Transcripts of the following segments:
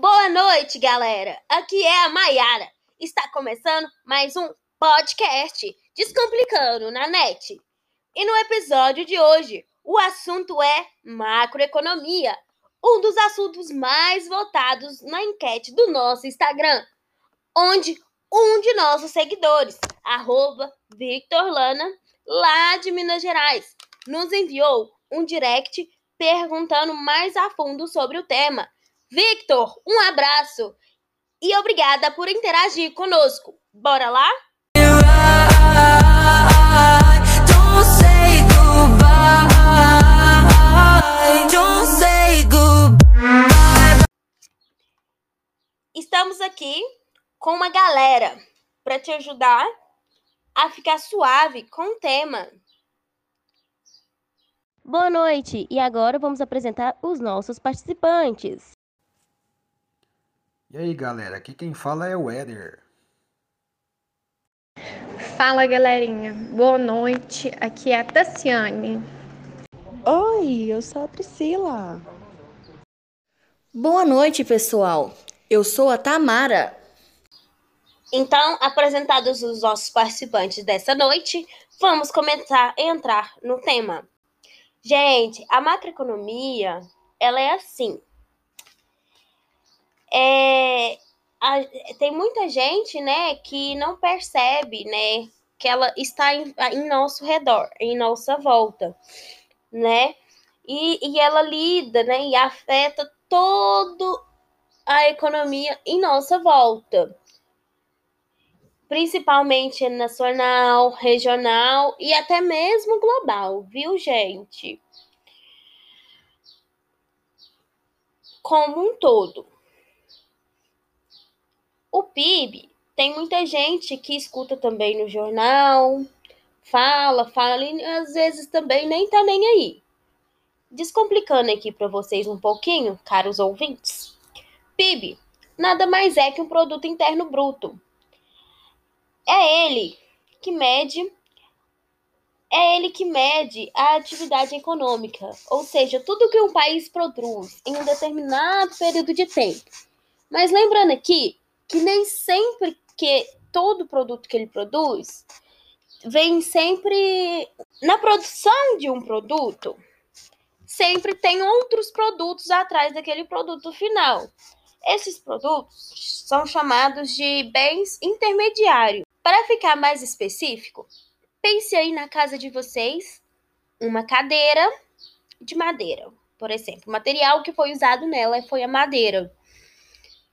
Boa noite, galera. Aqui é a Maiara. Está começando mais um podcast Descomplicando na net. E no episódio de hoje, o assunto é macroeconomia, um dos assuntos mais votados na enquete do nosso Instagram, onde um de nossos seguidores, arroba Victor Lana, lá de Minas Gerais, nos enviou um direct perguntando mais a fundo sobre o tema. Victor, um abraço e obrigada por interagir conosco. Bora lá? Estamos aqui com uma galera para te ajudar a ficar suave com o tema. Boa noite! E agora vamos apresentar os nossos participantes. E aí galera, aqui quem fala é o Éder. Fala galerinha, boa noite. Aqui é a Tassiane. Oi, eu sou a Priscila. Boa noite, pessoal. Eu sou a Tamara. Então, apresentados os nossos participantes dessa noite, vamos começar a entrar no tema. Gente, a macroeconomia, ela é assim. É, a- tem muita gente, né, que não percebe, né, que ela está em, em nosso redor, em nossa volta, né? E, e ela lida, né, e afeta toda a economia em nossa volta principalmente nacional, regional e até mesmo global, viu, gente? Como um todo. O PIB tem muita gente que escuta também no jornal, fala, fala e às vezes também nem tá nem aí. Descomplicando aqui para vocês um pouquinho, caros ouvintes. PIB nada mais é que um produto interno bruto é ele que mede é ele que mede a atividade econômica, ou seja, tudo que um país produz em um determinado período de tempo. Mas lembrando aqui que nem sempre que todo produto que ele produz vem sempre na produção de um produto, sempre tem outros produtos atrás daquele produto final. Esses produtos são chamados de bens intermediários. Para ficar mais específico, pense aí na casa de vocês uma cadeira de madeira, por exemplo. O material que foi usado nela foi a madeira.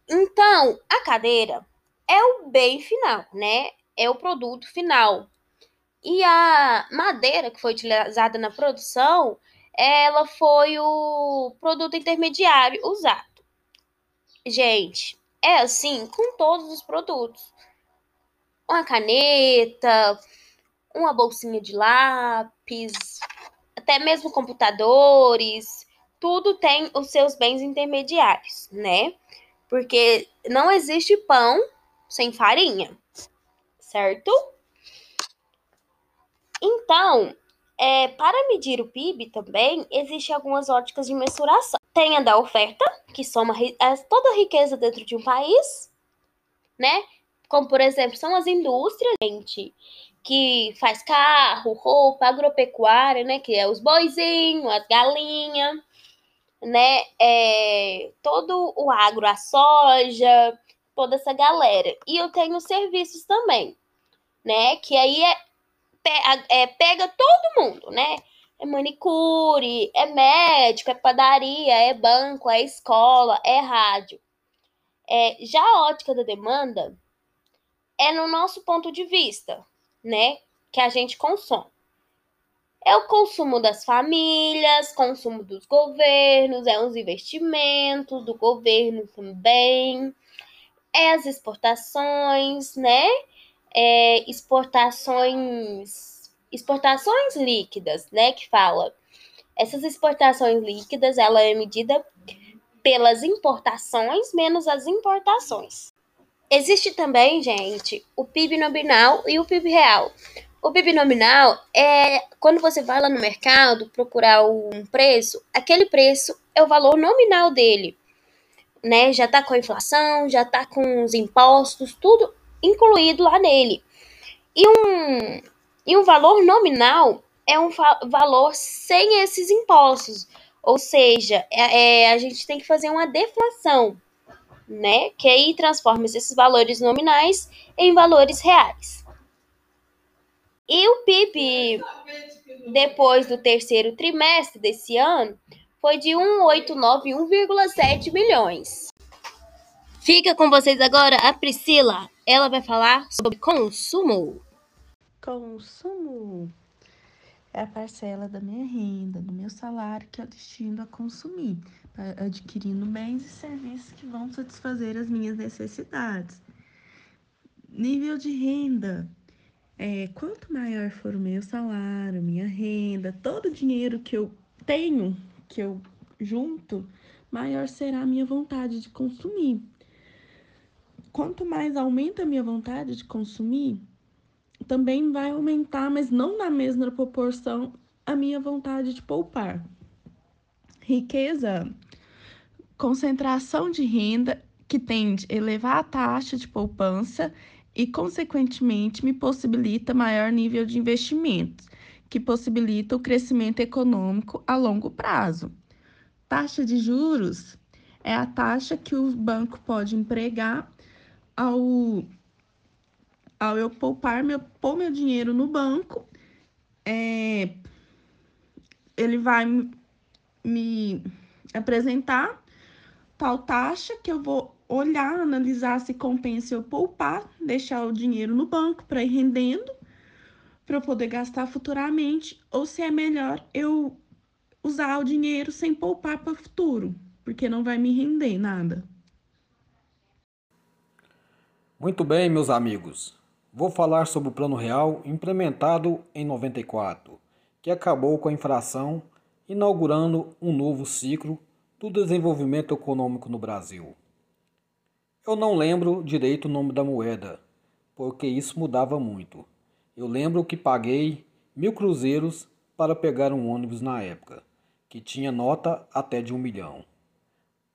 Então, a cadeira é o bem final, né? É o produto final. E a madeira que foi utilizada na produção, ela foi o produto intermediário usado. Gente, é assim com todos os produtos uma caneta, uma bolsinha de lápis, até mesmo computadores, tudo tem os seus bens intermediários, né? Porque não existe pão sem farinha, certo? Então, é, para medir o PIB também, existem algumas óticas de mensuração. Tem a da oferta, que soma as- toda a riqueza dentro de um país, né? Como por exemplo são as indústrias gente, que faz carro, roupa, agropecuária, né, que é os boizinhos, as galinhas, né, é, todo o agro, a soja, toda essa galera. E eu tenho serviços também, né, que aí é, é pega todo mundo, né, é manicure, é médico, é padaria, é banco, é escola, é rádio. É, já a ótica da demanda é no nosso ponto de vista, né? Que a gente consome. É o consumo das famílias, consumo dos governos, é os investimentos do governo também, é as exportações, né? É exportações, exportações líquidas, né? Que fala. Essas exportações líquidas, ela é medida pelas importações menos as importações. Existe também, gente, o PIB nominal e o PIB real. O PIB nominal é quando você vai lá no mercado procurar um preço, aquele preço é o valor nominal dele. Né? Já tá com a inflação, já tá com os impostos, tudo incluído lá nele. E um, e um valor nominal é um valor sem esses impostos. Ou seja, é, é, a gente tem que fazer uma deflação, né? Que aí transforma esses valores nominais em valores reais. E o PIB depois do terceiro trimestre desse ano foi de 1,891,7 milhões. Fica com vocês agora a Priscila. Ela vai falar sobre consumo. Consumo é a parcela da minha renda, do meu salário que eu destino a consumir, adquirindo bens e serviços que vão satisfazer as minhas necessidades. Nível de renda. É, quanto maior for o meu salário, minha renda, todo o dinheiro que eu tenho, que eu junto, maior será a minha vontade de consumir. Quanto mais aumenta a minha vontade de consumir, também vai aumentar, mas não na mesma proporção, a minha vontade de poupar. Riqueza, concentração de renda que tende a elevar a taxa de poupança e, consequentemente, me possibilita maior nível de investimentos, que possibilita o crescimento econômico a longo prazo. Taxa de juros é a taxa que o banco pode empregar ao ao eu poupar meu, pôr meu dinheiro no banco, é, ele vai me apresentar tal taxa que eu vou olhar, analisar se compensa eu poupar, deixar o dinheiro no banco para ir rendendo, para eu poder gastar futuramente, ou se é melhor eu usar o dinheiro sem poupar para o futuro, porque não vai me render nada. Muito bem, meus amigos. Vou falar sobre o Plano Real implementado em 94, que acabou com a infração, inaugurando um novo ciclo do desenvolvimento econômico no Brasil. Eu não lembro direito o nome da moeda, porque isso mudava muito. Eu lembro que paguei mil cruzeiros para pegar um ônibus na época, que tinha nota até de um milhão.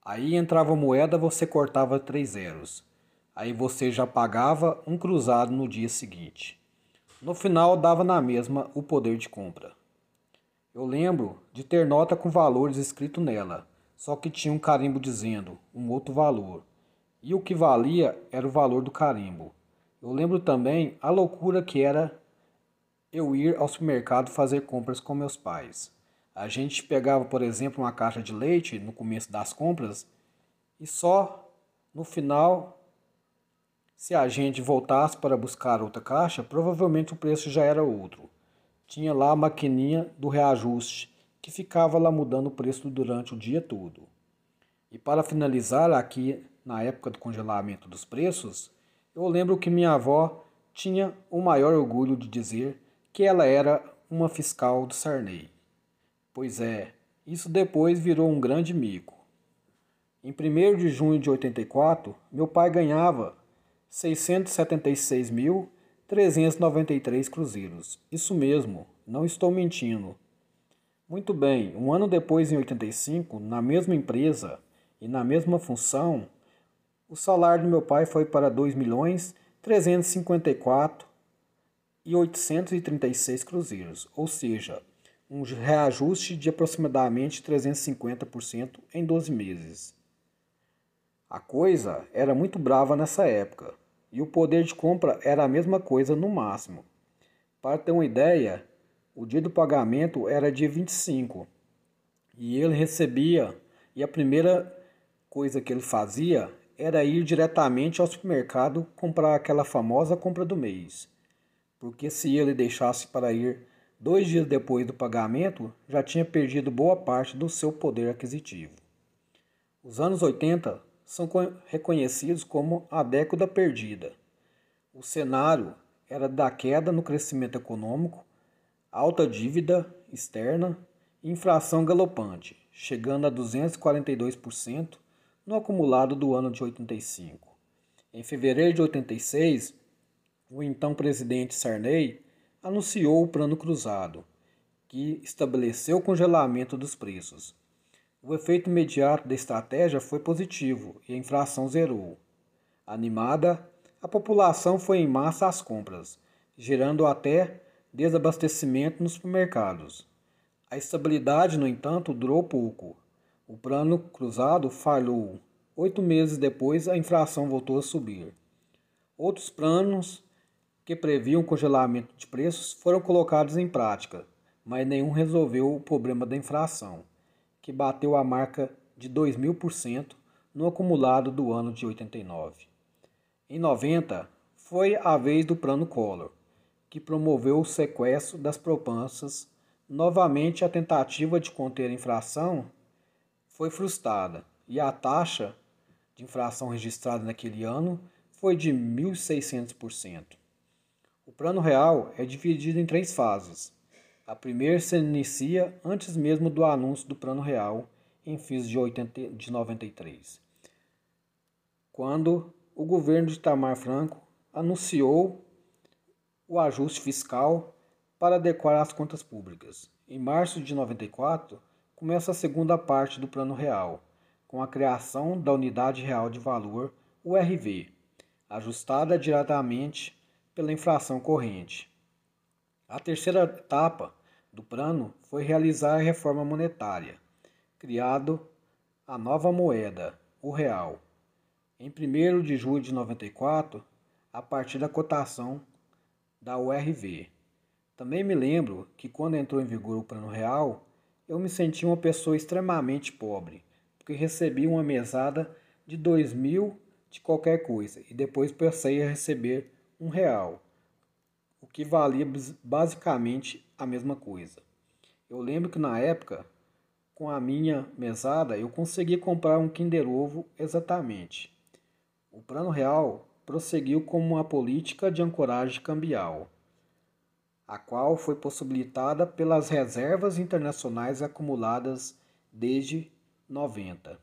Aí entrava moeda, você cortava três zeros Aí você já pagava um cruzado no dia seguinte. No final dava na mesma o poder de compra. Eu lembro de ter nota com valores escrito nela, só que tinha um carimbo dizendo um outro valor. E o que valia era o valor do carimbo. Eu lembro também a loucura que era eu ir ao supermercado fazer compras com meus pais. A gente pegava, por exemplo, uma caixa de leite no começo das compras e só no final se a gente voltasse para buscar outra caixa, provavelmente o preço já era outro. Tinha lá a maquininha do reajuste, que ficava lá mudando o preço durante o dia todo. E para finalizar aqui, na época do congelamento dos preços, eu lembro que minha avó tinha o maior orgulho de dizer que ela era uma fiscal do Sarney. Pois é, isso depois virou um grande mico. Em 1 de junho de 84, meu pai ganhava 676.393 cruzeiros. Isso mesmo, não estou mentindo. Muito bem, um ano depois, em 85, na mesma empresa e na mesma função, o salário do meu pai foi para 2 milhões 354 e 836 cruzeiros, ou seja, um reajuste de aproximadamente 350% em 12 meses. A coisa era muito brava nessa época e o poder de compra era a mesma coisa no máximo. Para ter uma ideia, o dia do pagamento era dia 25 e ele recebia, e a primeira coisa que ele fazia era ir diretamente ao supermercado comprar aquela famosa compra do mês. Porque se ele deixasse para ir dois dias depois do pagamento, já tinha perdido boa parte do seu poder aquisitivo. Os anos 80 são reconhecidos como a década perdida. O cenário era da queda no crescimento econômico, alta dívida externa e inflação galopante, chegando a 242% no acumulado do ano de 85. Em fevereiro de 86, o então presidente Sarney anunciou o Plano Cruzado, que estabeleceu o congelamento dos preços. O efeito imediato da estratégia foi positivo e a inflação zerou. Animada, a população foi em massa às compras, gerando até desabastecimento nos supermercados. A estabilidade, no entanto, durou pouco. O plano cruzado falhou. Oito meses depois, a inflação voltou a subir. Outros planos que previam congelamento de preços foram colocados em prática, mas nenhum resolveu o problema da inflação, que bateu a marca de 2.000% no acumulado do ano de 89. Em 90, foi a vez do Plano Collor, que promoveu o sequestro das poupanças. Novamente, a tentativa de conter a inflação foi frustrada e a taxa de inflação registrada naquele ano foi de 1.600%. O Plano Real é dividido em três fases. A primeira se inicia antes mesmo do anúncio do Plano Real, em fins de, 80, de 93, quando o governo de Itamar Franco anunciou o ajuste fiscal para adequar as contas públicas. Em março de 94, começa a segunda parte do Plano Real, com a criação da Unidade Real de Valor, URV, ajustada diretamente pela inflação corrente. A terceira etapa do plano foi realizar a reforma monetária, criado a nova moeda, o real, em 1 de julho de 94, a partir da cotação da URV. Também me lembro que quando entrou em vigor o Plano Real, eu me senti uma pessoa extremamente pobre, porque recebi uma mesada de dois mil de qualquer coisa e depois passei a receber um real, o que valia basicamente a mesma coisa. Eu lembro que na época, com a minha mesada, eu consegui comprar um Kinder Ovo exatamente. O Plano Real prosseguiu como uma política de ancoragem cambial, a qual foi possibilitada pelas reservas internacionais acumuladas desde 90.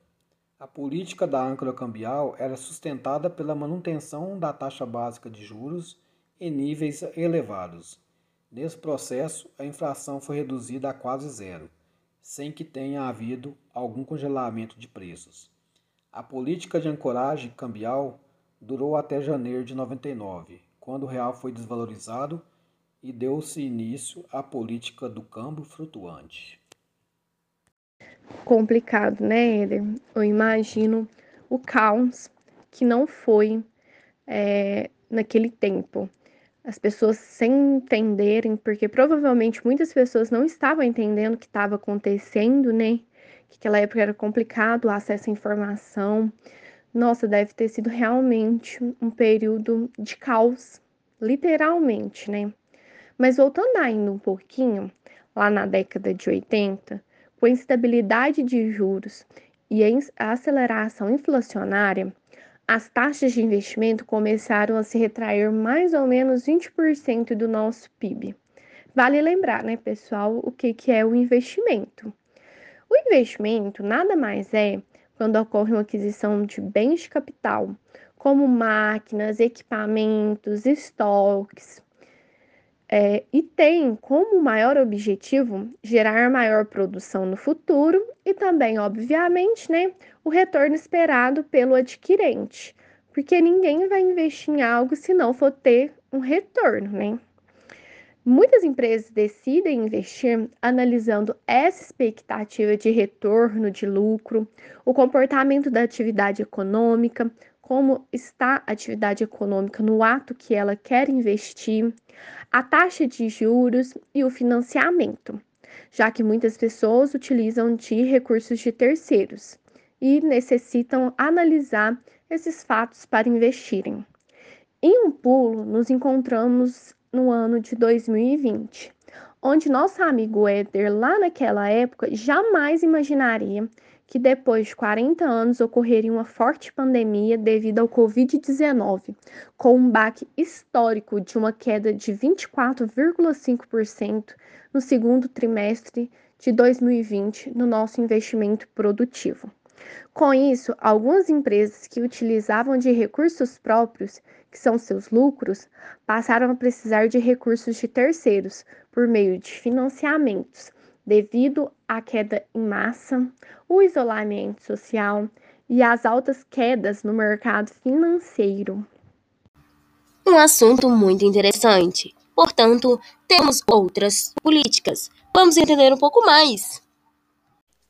A política da âncora cambial era sustentada pela manutenção da taxa básica de juros em níveis elevados. Nesse processo, a inflação foi reduzida a quase zero, sem que tenha havido algum congelamento de preços. A política de ancoragem cambial durou até janeiro de 99, quando o real foi desvalorizado e deu-se início à política do câmbio flutuante. Complicado, né, Eder? Eu imagino o caos que não foi é, naquele tempo. As pessoas sem entenderem, porque provavelmente muitas pessoas não estavam entendendo o que estava acontecendo, né? que aquela época era complicado o acesso à informação. Nossa, deve ter sido realmente um período de caos, literalmente, né? Mas voltando ainda um pouquinho, lá na década de 80, com a instabilidade de juros e a aceleração inflacionária, as taxas de investimento começaram a se retrair mais ou menos 20% do nosso PIB. Vale lembrar, né, pessoal, o que, que é o investimento. O investimento nada mais é quando ocorre uma aquisição de bens de capital, como máquinas, equipamentos, estoques, é, e tem como maior objetivo gerar maior produção no futuro e também, obviamente, né, o retorno esperado pelo adquirente, porque ninguém vai investir em algo se não for ter um retorno, né? Muitas empresas decidem investir analisando essa expectativa de retorno de lucro, o comportamento da atividade econômica, como está a atividade econômica no ato que ela quer investir, a taxa de juros e o financiamento, já que muitas pessoas utilizam de recursos de terceiros e necessitam analisar esses fatos para investirem. Em um pulo, nos encontramos no ano de 2020, onde nosso amigo Éder, lá naquela época, jamais imaginaria que depois de 40 anos ocorreria uma forte pandemia devido ao Covid-19, com um baque histórico de uma queda de 24,5% no segundo trimestre de 2020 no nosso investimento produtivo. Com isso, algumas empresas que utilizavam de recursos próprios que são seus lucros, passaram a precisar de recursos de terceiros por meio de financiamentos, devido à queda em massa, o isolamento social e as altas quedas no mercado financeiro. Um assunto muito interessante. Portanto, temos outras políticas. Vamos entender um pouco mais.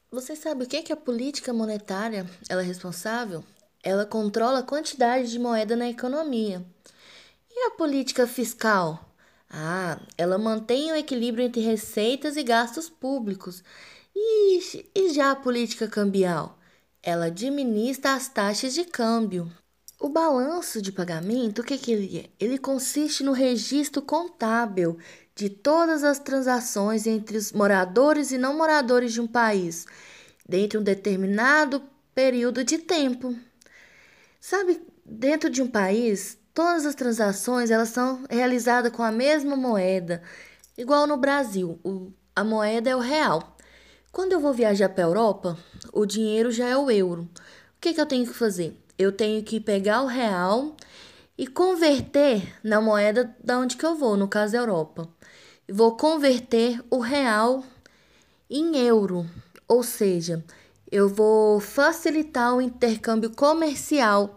Você sabe o que é a política monetária? Ela é responsável? Ela controla a quantidade de moeda na economia. E a política fiscal? Ah, ela mantém o equilíbrio entre receitas e gastos públicos. E, e já a política cambial? Ela administra as taxas de câmbio. O balanço de pagamento, o que, que ele é? Ele consiste no registro contábil de todas as transações entre os moradores e não moradores de um país, dentro de um determinado período de tempo. Sabe, dentro de um país, todas as transações elas são realizadas com a mesma moeda, igual no Brasil, o, a moeda é o real. Quando eu vou viajar para a Europa, o dinheiro já é o euro. O que, que eu tenho que fazer? Eu tenho que pegar o real e converter na moeda da onde que eu vou, no caso Europa. Vou converter o real em euro, ou seja, eu vou facilitar o intercâmbio comercial